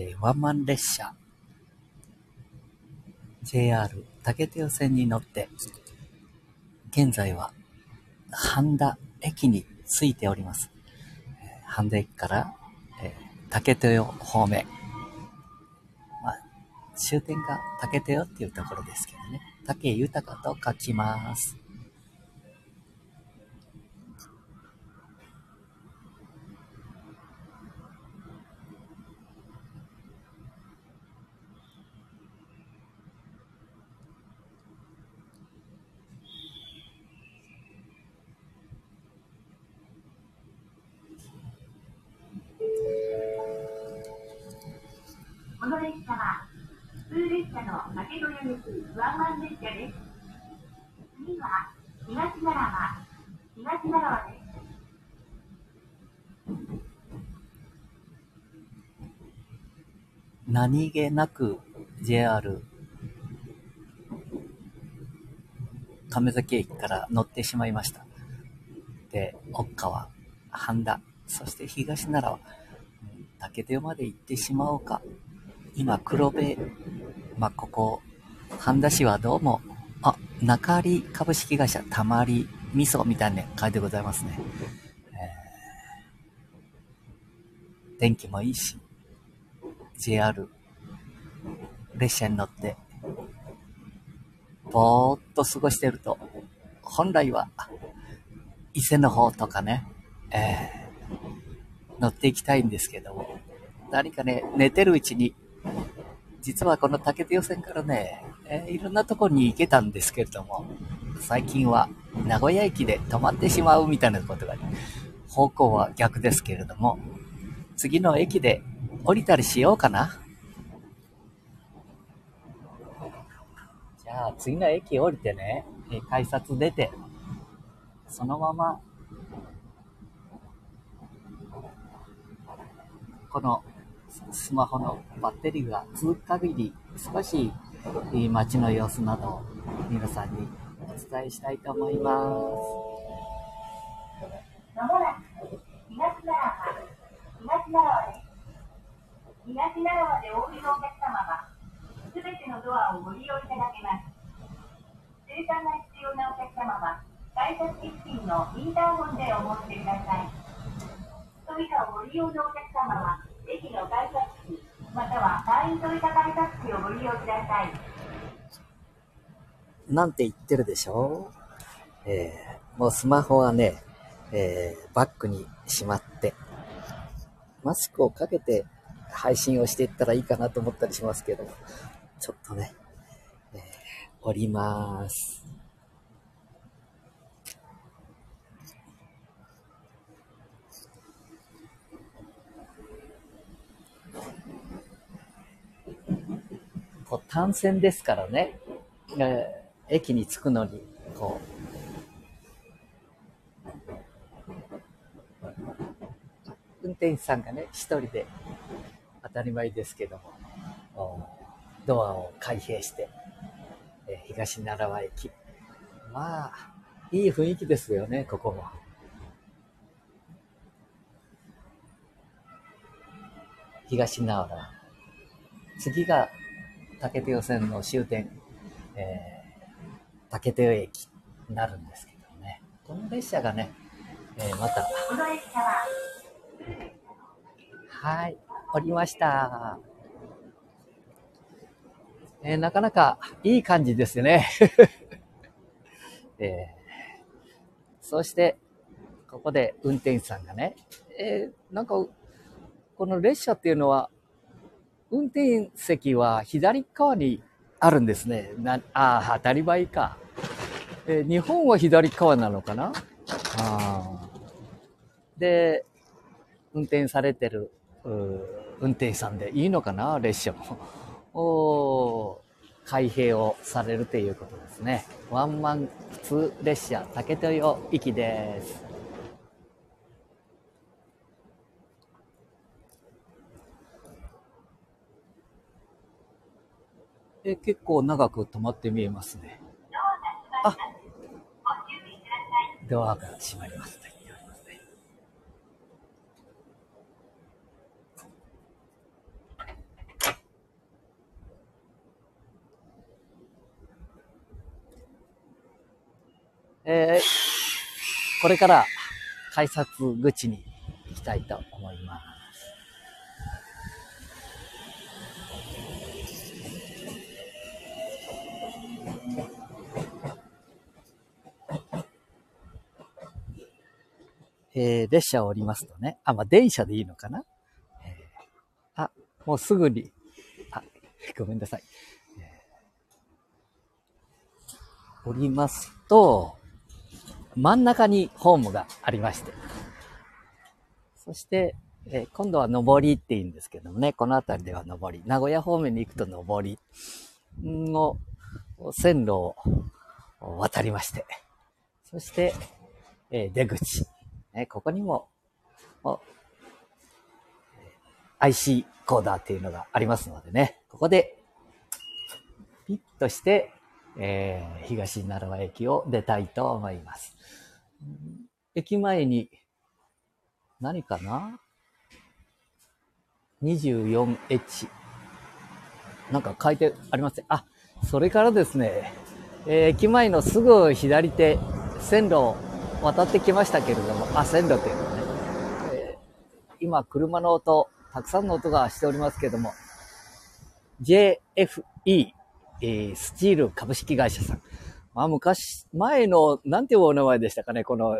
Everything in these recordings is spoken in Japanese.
えーワンマン列車、JR 竹手線に乗って、現在は半田駅に着いております。え半田駅から、えー竹豊方面。まあ、終点が竹豊っていうところですけどね。竹豊と書きます。この列車は、普通列車の竹豊行きワンマン列車です。次は、東奈良は、何気なく JR 亀崎駅から乗ってしまいました。で、奥川、半田、そして東奈良は、竹手まで行ってしまおうか。今、黒部、まあ、ここ、半田市はどうも、中里株式会社たまり味噌みたいな書いてございますね。えー天気もいいし、JR 列車に乗って、ぼーっと過ごしてると、本来は伊勢の方とかね、えー乗っていきたいんですけども、何かね、寝てるうちに、実はこの竹手予線からね、えーいろんなとこに行けたんですけれども、最近は名古屋駅で止まってしまうみたいなことが、ね、方向は逆ですけれども、次の駅で降りたりしようかな。じゃあ次の駅降りてね、え改札出て、そのまま、このスマホのバッテリーが続く限り、少し街の様子などを皆さんにお伝えしたいと思います。まもなく、東奈良は、東奈良です。東奈良でお降りのお客様は、す。べてのドアをご利用いただけます。生産が必要なお客様は、改札機付近のインターホンでお申し出ください。扉をご利用のお客様は、駅の改札機、または会員といた改札機をご利用ください。なんて言ってるでしょう？えー、もうスマホはね、えー、バッグにしまって、マスクをかけて配信をしていったらいいかなと思ったりしますけど、ちょっとね、えー、降ります。こう単線ですからね、えー駅に着くのに、こう、運転手さんがね、一人で当たり前ですけども、ドアを開閉して、えー東奈良駅。まあ、いい雰囲気ですよね、ここも。東奈良。次が竹手予線の終点、えー竹手駅になるんですけどね。この列車がね、えーまた、は、い、降りました。えーなかなかいい感じですね。えーそして、ここで運転手さんがね、えーなんか、この列車っていうのは、運転席は左側にあるんですね。なああ、当たり前か。えー日本は左側なのかな？あーで、運転されてる運転手さんでいいのかな？列車も。おー開閉をされるということですね。ワンマン普通列車竹豊行きです。え結構長く止まって見えますね。あドアが閉まります。えー、これから改札口に行きたいと思います。えー、列車を降りますとね、あ、まあ、電車でいいのかな、えー、あ、もうすぐに、あ、ごめんなさい。えー、降りますと、真ん中にホームがありまして、そして、えー、今度は上りって言うんですけどもね、この辺りでは上り。名古屋方面に行くと上り。の線路を渡りまして、そして、えー、出口。ね、ここにも、IC コーダーっていうのがありますのでね、ここで、ピッとして、えー、東奈良駅を出たいと思います。駅前に、何かな ?24H。なんか書いてありますね。あ、それからですね、えー、駅前のすぐ左手、線路渡ってきましたけれども、あ、線路というのね、えー、今、車の音、たくさんの音がしておりますけれども、JFE、えー、スチール株式会社さん。まあ、昔、前の、なんていうお名前でしたかね、この、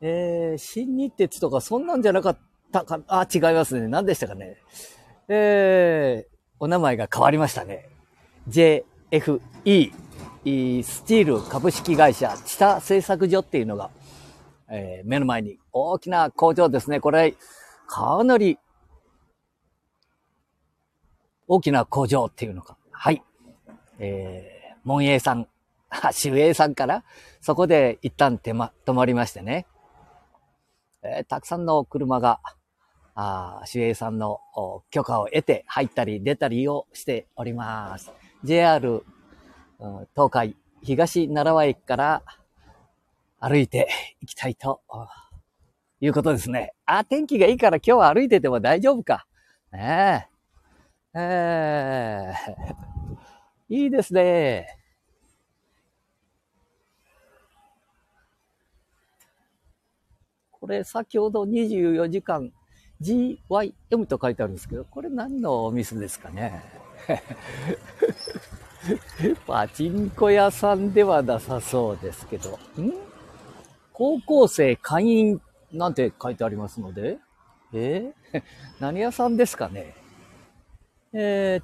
えー、新日鉄とかそんなんじゃなかったか、あ、違いますね。何でしたかね。えー、お名前が変わりましたね。JFE スチール株式会社知多製作所っていうのが、えー、目の前に大きな工場ですね。これ、かなり大きな工場っていうのか。はい。えー、門営さん、守衛さんから、そこで一旦手ま、止まりましてね。えー、たくさんの車が、あ守衛さんの許可を得て入ったり出たりをしております。JR 東海東奈良駅から歩いて行きたいということですね。あ、天気がいいから今日は歩いてても大丈夫か。ねえ。えー、いいですね。これ先ほど24時間 GYM と書いてあるんですけど、これ何のお店ですかね。パチンコ屋さんではなさそうですけど、ん？高校生会員なんて書いてありますので、え？ー、何屋さんですかね？えー、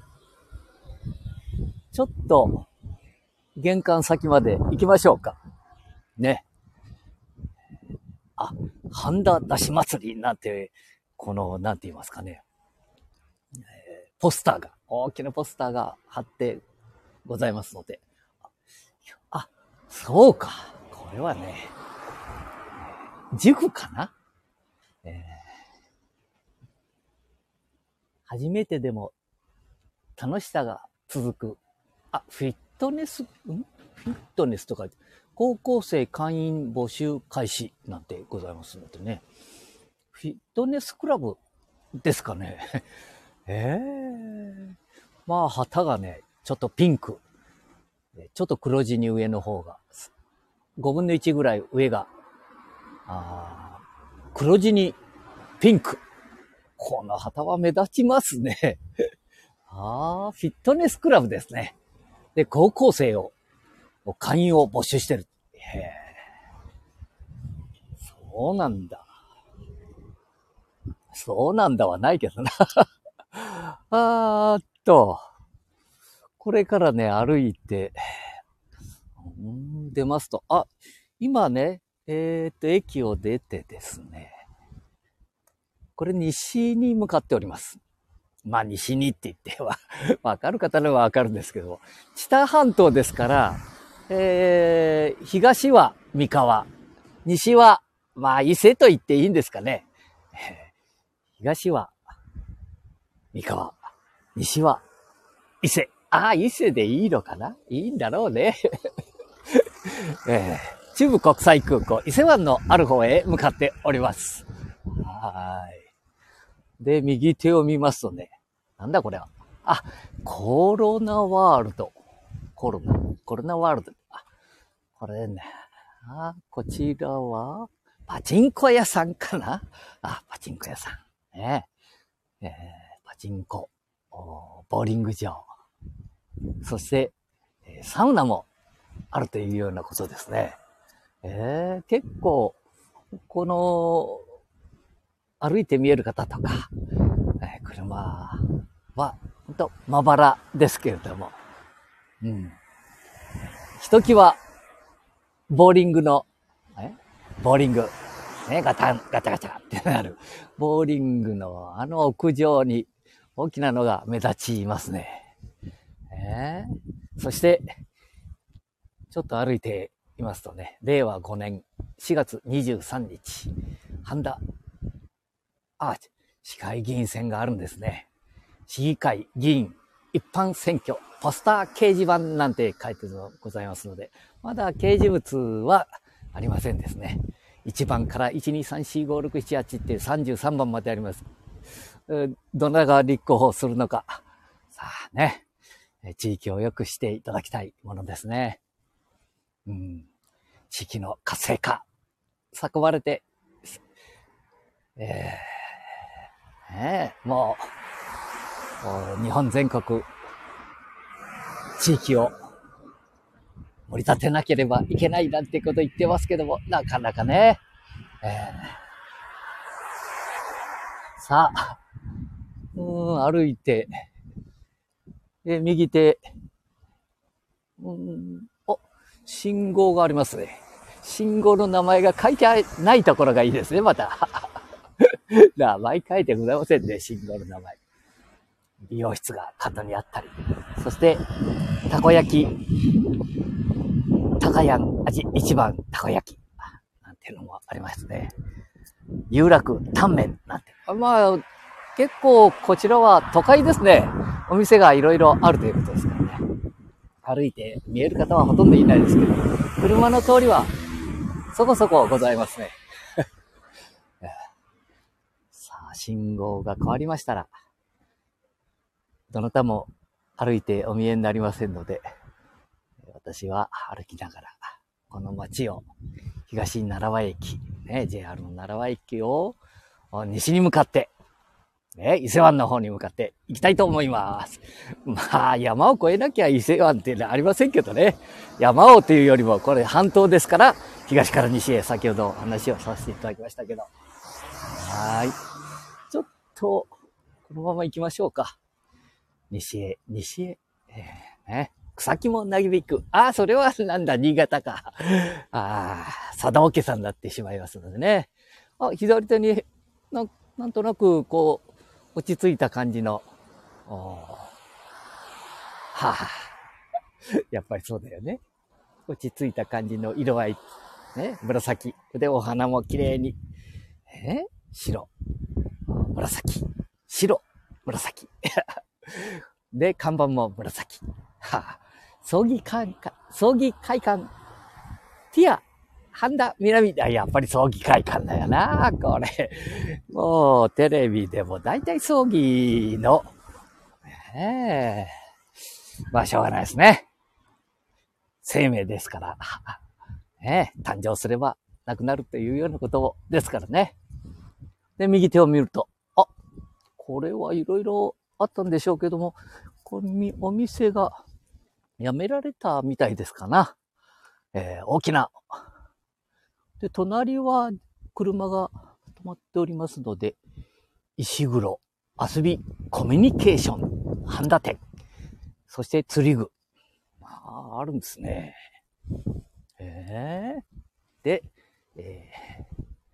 ちょっと、玄関先まで行きましょうか。ね。あ、半田出し祭りなんて、この、なんて言いますかね。えー、ポスターが、大きなポスターが貼ってございますので。あ、そうか。これはね、塾かな、えー、初めてでも楽しさが続く。あ、フィットネス、ん？フィットネスとか、高校生会員募集開始なんてございますのでね。フィットネスクラブですかね。え えー、まあ、旗がね、ちょっとピンク。ちょっと黒地に上の方が。5分の1ぐらい上が、あ黒地にピンク。この旗は目立ちますね。ああ、フィットネスクラブですね。で、高校生を、会員を募集してる。へえ。そうなんだ。そうなんだはないけどな。あーっと。これからね、歩いて、出ますと、あ、今ね、えっ、と、駅を出てですね、これ西に向かっております。まあ西にって言っては わかる方にはわかるんですけど、知多半島ですから、えー、東は三河、西は、まあ伊勢と言っていいんですかね。東は三河、西は伊勢。ああ、伊勢でいいのかな？いいんだろうね。えー、中部国際空港、伊勢湾のある方へ向かっております。はい。で、右手を見ますとね、なんだこれは？あ、コロナワールド。コロナ、コロナワールド。あ、これね、あ、こちらは、パチンコ屋さんかな？あ、パチンコ屋さん。ねえー、パチンコ、ボーリング場、そして、サウナもあるというようなことですね。えー、結構、この、歩いて見える方とか、えー、車は、ほんと、まばらですけれども、うん。ひときわ、ボーリングの、えボーリング、ね、ガタン、ガチャガチャってなる、ボーリングのあの屋上に大きなのが目立ちますね。えー、そして、ちょっと歩いていますとね、令和5年4月23日、半田、あ、市会議員選があるんですね。市議会議員一般選挙、ポスター掲示板なんて書いてございますので、まだ掲示物はありませんですね。1番から1、2、3、4、5、6、7、8って33番まであります。どなたが立候補するのか。さあね、地域を良くしていただきたいものですね。うん、地域の活性化、叫ばれて、えー、ねもう、日本全国、地域を盛り立てなければいけないなんてこと言ってますけども、なかなかね、えー、さあ、うん、歩いて、え右手、うん、お、信号がありますね。信号の名前が書いてないところがいいですね、また。名前書いてございませんね、信号の名前。美容室が角にあったり。そして、たこ焼き。高屋味一番たこ焼き。なんていうのもありますね。有楽タンメンなんて。まあ、結構こちらは都会ですね。お店がいろいろあるということですからね。歩いて見える方はほとんどいないですけど、車の通りはそこそこございますね。さあ、信号が変わりましたら、どなたも歩いてお見えになりませんので、私は歩きながら、この街を、東奈良駅、ね、JR の奈良駅を西に向かって、ね、伊勢湾の方に向かって行きたいと思います。まあ、山を越えなきゃ伊勢湾っていうのはありませんけどね。山をというよりも、これ半島ですから、東から西へ先ほど話をさせていただきましたけど。はい。ちょっと、このまま行きましょうか。西へ、西へ。えー、ね。草木もなぎびく。ああ、それはなんだ、新潟か。ああ、佐田桶さんになってしまいますのでね。あ、左手にな、なんとなく、こう、落ち着いた感じの、はあ、やっぱりそうだよね。落ち着いた感じの色合い。ね、紫。で、お花も綺麗に。え？白。紫。白。紫。で、看板も紫。はあ、葬儀会館、葬儀会館、ティア、半田南だ。やっぱり葬儀会館だよな、これ。もう、テレビでも大体葬儀の、ええまあ、しょうがないですね。生命ですから。ね、誕生すれば亡くなるというようなことですからね。で、右手を見ると、あ、これはいろいろあったんでしょうけども、これお店がやめられたみたいですかな。えー、大きな。で、隣は車が止まっておりますので、石黒、遊び、コミュニケーション、ハンダ店、そして釣り具。まあ、あるんですね。えー、で、え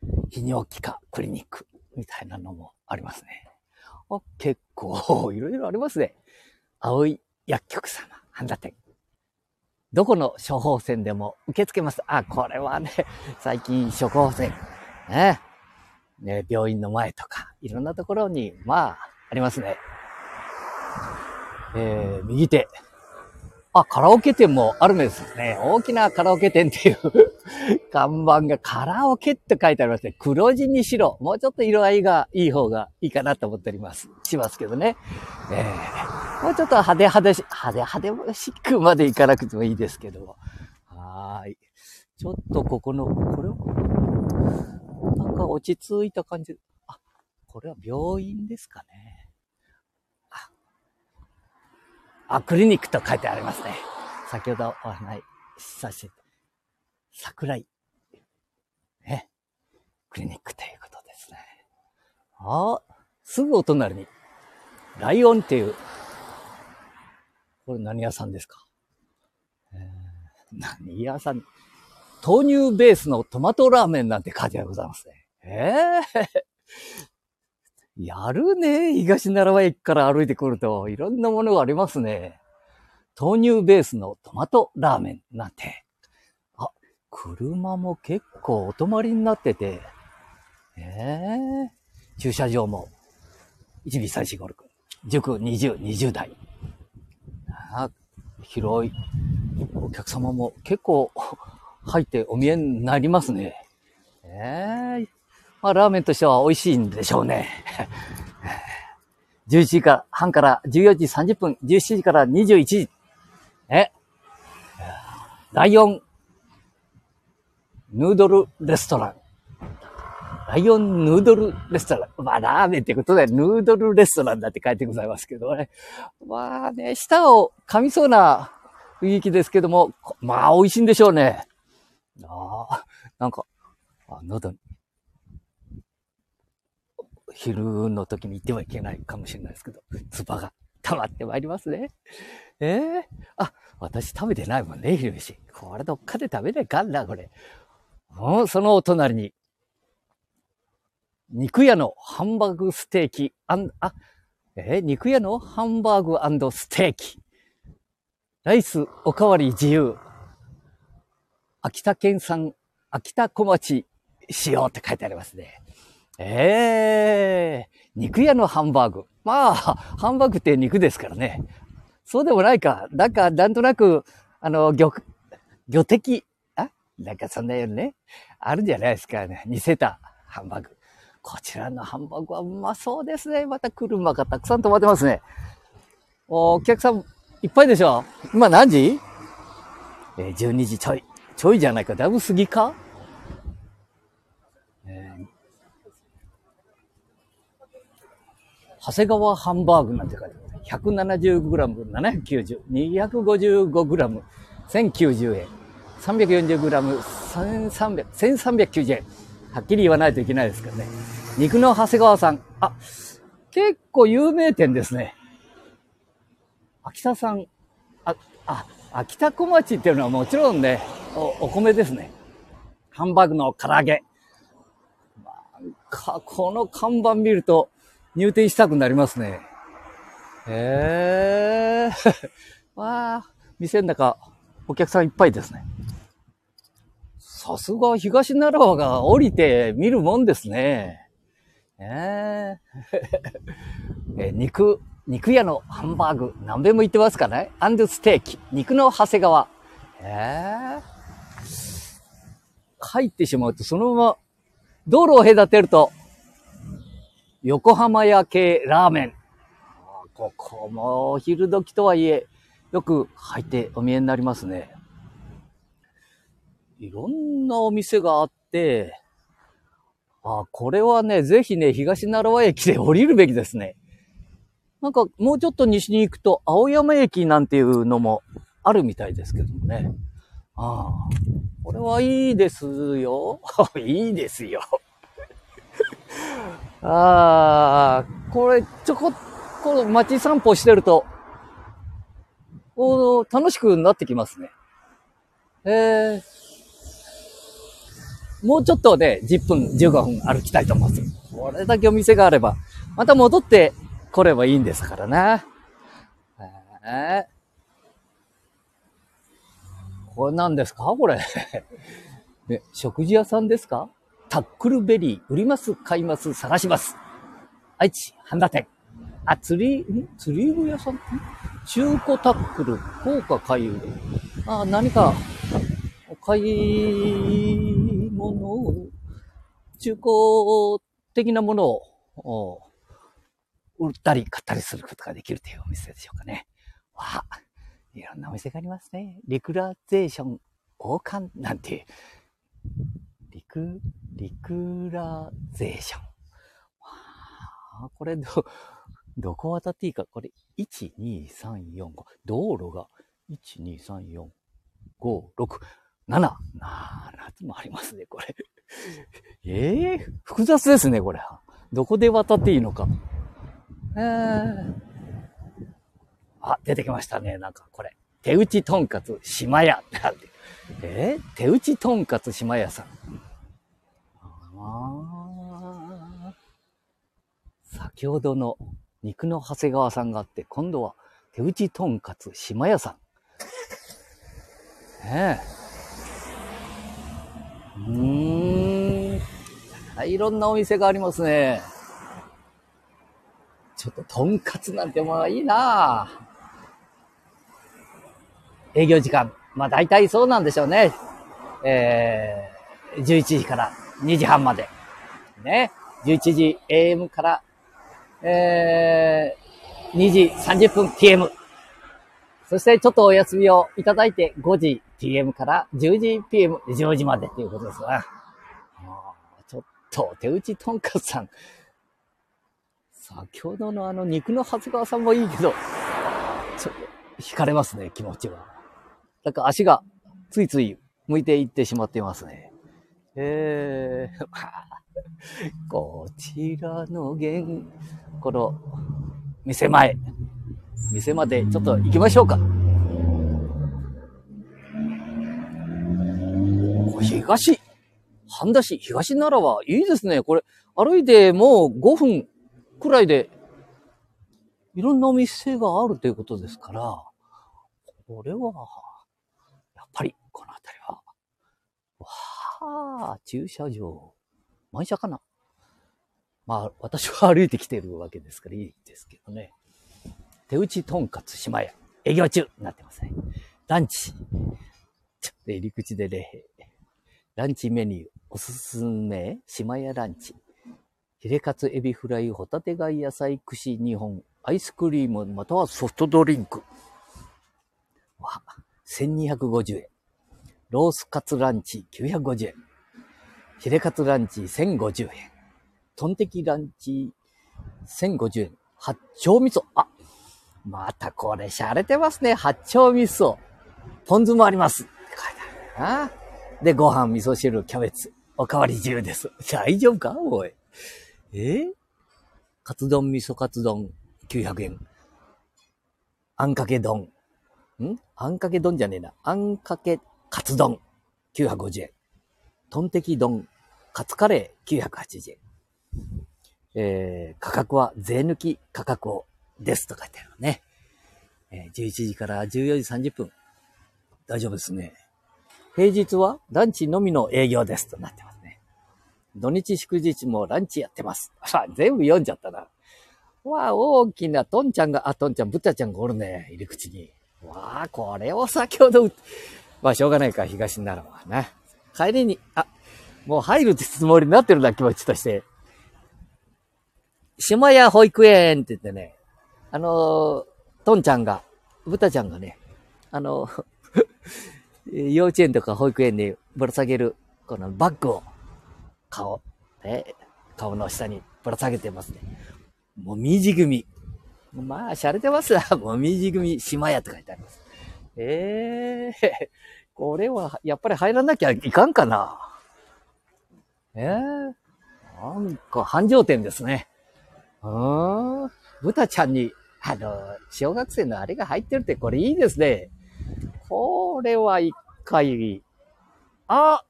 ー、泌尿器科クリニックみたいなのもありますね。あ結構 いろいろありますね。青い薬局様、ハンダ店。どこの処方箋でも受け付けます。あ、これはね、最近処方箋、ね、ね、病院の前とか、いろんなところに、まあ、ありますね。えー、右手、あ、カラオケ店もあるんですね。大きなカラオケ店っていう看板がカラオケって書いてありますね。黒地に白。もうちょっと色合いがいい方がいいかなと思っております。しますけどね。えー、もうちょっと派手派手し、派手派手しくまでいかなくてもいいですけども。はーい。ちょっとここの、これは、なんか落ち着いた感じ。あ、これは病院ですかね。あ、あクリニックと書いてありますね。先ほどお話しさせて、桜井、ね、クリニックということですね。ああ、すぐお隣に、ライオンっていう、これ何屋さんですか、えー、何屋さん？豆乳ベースのトマトラーメンなんて書いてございますね。ええー、やるね。東奈良駅から歩いてくると、いろんなものがありますね。豆乳ベースのトマトラーメンなんて。車も結構お泊まりになってて。ええー、駐車場も。1、2、3、4、5、6。塾20、20代。あ広い。お客様も結構入ってお見えになりますね。ええー、まあ、ラーメンとしては美味しいんでしょうね。11時か半から14時30分、17時から21時。え？ライオンヌードルレストラン。ライオンヌードルレストラン。まあ、ラーメンってことで、ヌードルレストランだって書いてございますけどね。まあね、舌を噛みそうな雰囲気ですけども、まあ、美味しいんでしょうね。ああ、なんか、あ、喉に。昼の時に行ってはいけないかもしれないですけど、唾が溜まってまいりますね。ええー、あ、私食べてないもんね、昼飯。これどっかで食べないかんな、これ。うん、そのお隣に、肉屋のハンバーグステーキ、あ、あ、えー、肉屋のハンバーグステーキ。ライスおかわり自由。秋田県産、秋田小町使用って書いてありますね。ええー、肉屋のハンバーグ。まあ、ハンバーグって肉ですからね。そうでもないか。なんか、なんとなく、あの、魚、魚的、なんかそんなようにね、あるんじゃないですかね。似せたハンバーグ。こちらのハンバーグはうまそうですね。また車がたくさん止まってますね。お客さんいっぱいでしょ今何時？えー、12時ちょい。ちょいじゃないか。だいぶ過ぎか、えー、長谷川ハンバーグなんて書いてある。170g、790、255g、1090円。340g1390 円。はっきり言わないといけないですからね。肉の長谷川さん。あ、結構有名店ですね。秋田さん。あ、あ、秋田小町っていうのはもちろんね、おお米ですね。ハンバーグの唐揚げ。なんか、この看板見ると入店したくなりますね。へえー。わ あ、店の中、お客さんいっぱいですね。さすが東奈良が降りて見るもんですね。えー、え肉、肉屋のハンバーグ、何べも言ってますかねアンドステーキ、肉の長谷川。えー、入ってしまうと、そのまま、道路を隔てると、横浜屋系ラーメン。ここもお昼時とはいえ、よく入ってお見えになりますね。いろんなお店があって、あ、これはね、ぜひね、東奈良駅で降りるべきですね。なんか、もうちょっと西に行くと、青山駅なんていうのもあるみたいですけどもね。ああ、これはいいですよ。いいですよ。ああ、これ、ちょこっと街散歩してると、お楽しくなってきますね。えー、もうちょっとね、10分、15分歩きたいと思います。これだけお店があれば、また戻って来ればいいんですからな。えー、これ何ですか？これ。ね、食事屋さんですか？タックルベリー、売ります、買います、探します？愛知、半田店。あ、釣り、ん？釣り具屋さん？中古タックル、高価買い売り。あ、何か、お買い物を、中古的なものを、売ったり買ったりすることができるというお店でしょうかね。わあ、いろんなお店がありますね。リクラゼーション、王冠なんて。リク、リクラゼーション。あこれど、どこ渡っていいか。これ、1、2、3、4、5。道路が、1、2、3、4、5、6、7。なあ、夏もありますね、これ。ええー、複雑ですね、これ。どこで渡っていいのか。えー、あ、出てきましたね、なんかこれ。手打ちとんかつ島屋ってある。えー、手打ちとんかつ島屋さん。あ先ほどの肉の長谷川さんがあって、今度は手打ちとんかつ島屋さん。ねえ。うーん。いろんなお店がありますね。ちょっととんかつなんてものいいな営業時間。まあ大体そうなんでしょうね。えー、11時から2時半まで。ね。11時 AM から、えー、2時30分 PM。そしてちょっとお休みをいただいて5時 PM から10時 PM、10時までということですが。ちょっと手打ちとんかつさん。先ほどのあの肉の長谷川さんもいいけど、ちょっと惹かれますね、気持ちは。なんか足がついつい向いていってしまっていますね。えー、こちらの現、この、店前、店までちょっと行きましょうか。東、半田市、東奈良はいいですね。これ、歩いてもう5分くらいで、いろんなお店があるということですから、これは、やっぱり、この辺りは、わあ、駐車場、満車かなまあ、私は歩いてきてるわけですからいいですけどね。手打ちとんかつ島屋、営業中になってますね。ランチ。ちょっと入り口で礼閉。ランチメニュー、おすすめ、島屋ランチ。ヒレカツ、エビフライ、ホタテ貝、野菜、串2本、アイスクリーム、またはソフトドリンク。わ、1250円。ロースカツランチ950円。ヒレカツランチ1050円。トンテキランチ1050円。八丁味噌。あ、またこれ洒落てますね。八丁味噌。ポン酢もあります。って書いてあるな。で、ご飯、味噌汁、キャベツ。おかわり自由です。大丈夫か？おい。え、カツ丼、味噌カツ丼、900円。あんかけ丼。ん？あんかけ丼じゃねえな。あんかけカツ丼、950円。トンテキ丼、カツカレー、980円。えー、価格は税抜き価格をですと書いてあるね。えー、11時から14時30分。大丈夫ですね。平日はランチのみの営業ですとなってますね。土日祝日もランチやってます。あ、全部読んじゃったな。わあ、大きなトンちゃんが、あ、トンちゃん、ブタちゃんがおるね。入り口に。わあ、これを先ほど、まあ、しょうがないか、東奈良はな。帰りに、あ、もう入るつもりになってるな、気持ちとして。島屋保育園って言ってね、あのトンちゃんが、ブタちゃんがね、あの幼稚園とか保育園にぶら下げる、このバッグを顔、ね、顔の下にぶら下げてますね。もみじ組。まあ、洒落てますわ。もみじ組、島屋って書いてあります。ええー、これは、やっぱり入らなきゃいかんかな。ええー、なんか、繁盛店ですね。うーん。豚ちゃんに、あの、小学生のあれが入ってるって、これいいですね。これは一回、あ、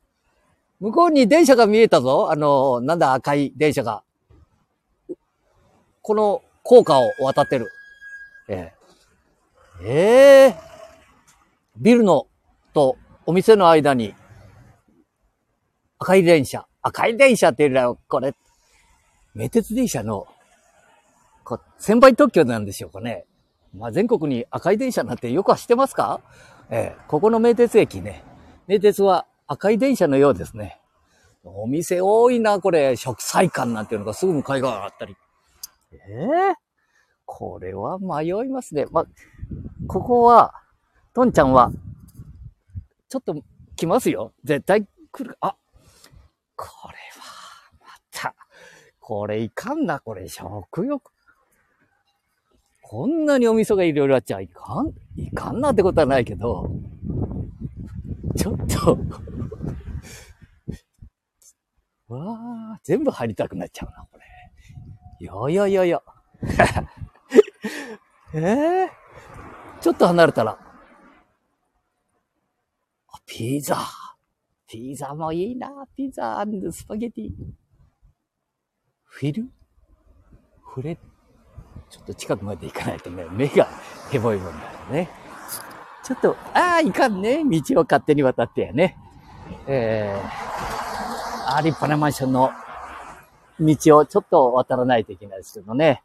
向こうに電車が見えたぞ。あの、なんだ赤い電車が。この高架を渡ってる。ええええビルのとお店の間に赤い電車。赤い電車っていうのは、これ、名鉄電車の、こ先輩特許なんでしょうかね。まあ、全国に赤い電車なんてよく走ってますか？ええここの名鉄駅ね。名鉄は赤い電車のようですね。お店多いな、これ。食菜館なんていうのがすぐ向かい側あったり。ええ？ー、これは迷いますね。ま、ここは、トンちゃんは、ちょっと来ますよ。絶対来る。あ、これは、また、これいかんな、これ、食欲。こんなにお味噌がいろいろあっちゃいかん、いかんなってことはないけど、ちょっと わあ、全部入りたくなっちゃうな、これ。いやいやいやいや。え えー、ちょっと離れたら。ピザ。ピザもいいな。ピザスパゲティ。フィル？フレッちょっと近くまで行かないとね、目がヘボいもんだよね。ちょっと、ああ、いかんね。道を勝手に渡ってやね。えー、あ立派なマンションの道をちょっと渡らないといけないですけどね。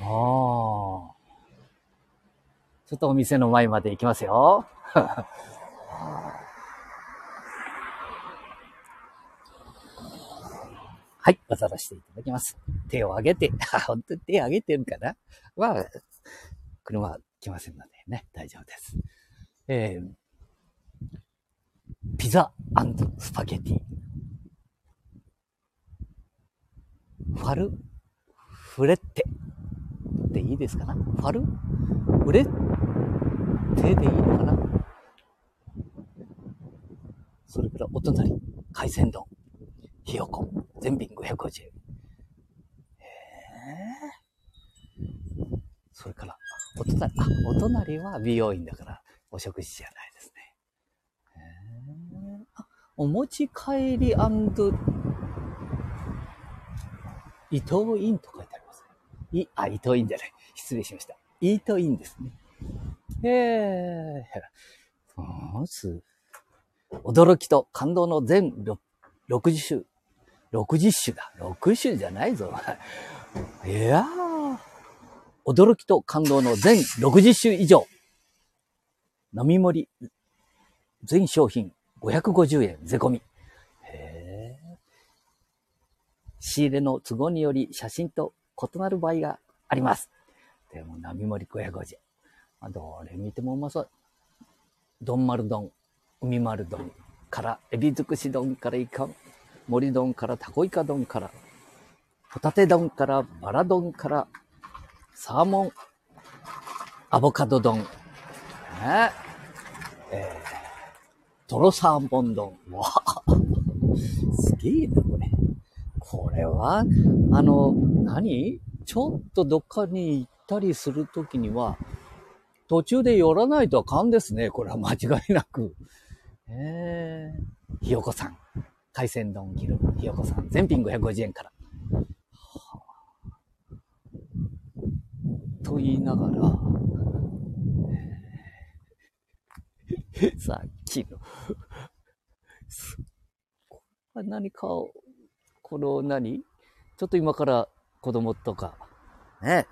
ああ。ちょっとお店の前まで行きますよ。はい、渡らせていただきます。手を挙げて、本当に手を挙げてるかな？まあ、車来ませんのでね、大丈夫です。えー、ピザスパゲティ。ファル、フレッテ。でいいですかな？ファル？フレッテでいいのかな？それからお隣、海鮮丼。ひよこ。全品550円。えー、それから、お隣、あ、お隣は美容院だから、お食事じゃないですね。えー、あ、お持ち帰り伊藤院と書いてありますね。い、あ、伊藤院じゃない。失礼しました。イートインですね。ええー、驚きと感動の全60種60種だ。6種じゃないぞ。いやー。驚きと感動の全60種以上。飲み盛り。全商品550円税込み。へー。仕入れの都合により写真と異なる場合があります。でも、並盛り550円。どれ見てもうまそう。丼丸丼、海丸丼から、エビ尽くし丼からいかん。森丼からタコイカ丼から、ホタテ丼から、バラ丼から、サーモン、アボカド丼、ね、えー、トロサーモン丼。わ すげえな、これ。これは、あの、何？ちょっとどっかに行ったりするときには、途中で寄らないとあかんですね。これは間違いなく。えー、ひよこさん。海鮮丼切るひよこさん、全品550円から。はあ、と言いながら、さっきの何かを、この何？ちょっと今から子供とか、ね、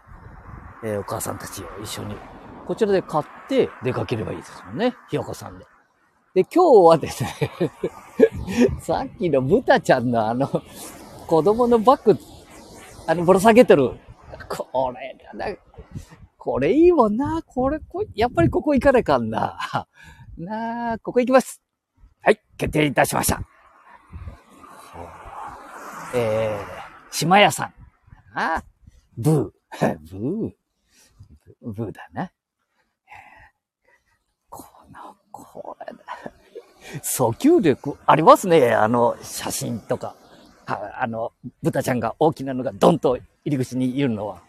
えー、お母さんたちを一緒に、こちらで買って出かければいいですもんね。ひよこさんで。で、今日はですね さっきの豚ちゃんのあの、子供のバッグ、あの、ぶら下げてる。これだな。これいいもんな。これ、こやっぱりここ行かなかんな。なあ、ここ行きます。はい、決定いたしました。えー、島屋さん。あブー。ブー。ブーだな。この、これ。訴求力ありますね。あの、写真とか。あの、豚ちゃんが大きなのがドンと入り口にいるのは。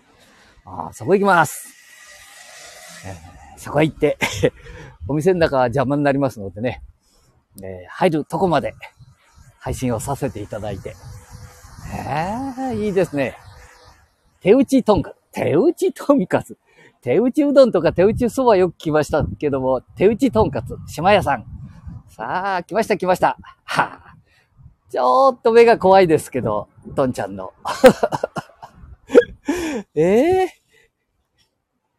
あそこ行きます。えー、そこ行ってお店の中は邪魔になりますのでね、えー、入るとこまで配信をさせていただいて。えー、いいですね。手打ちとんか。手打ちとんかつ。手打ちうどんとか手打ちそばよく来ましたけども、手打ちとんかつ、島屋さん。さあ、来ました来ました。はあ、ちょっと目が怖いですけど、トンちゃんの。え えー、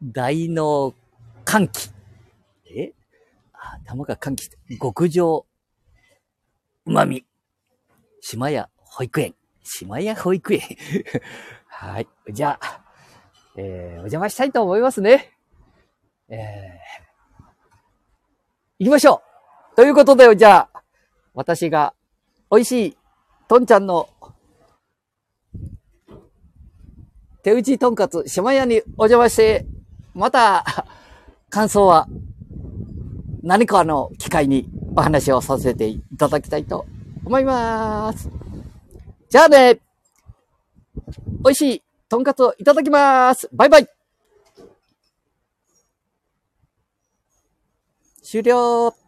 大脳歓喜。え？頭が歓喜して、極上、旨味。島屋保育園。島屋保育園。はい。じゃあ、えー、お邪魔したいと思いますね。えー、行きましょうということで、じゃあ、私が美味しいとんちゃんの手打ちとんかつ島屋にお邪魔して、また感想は何かの機会にお話をさせていただきたいと思います。じゃあね、美味しいとんかつをいただきます。バイバイ。終了。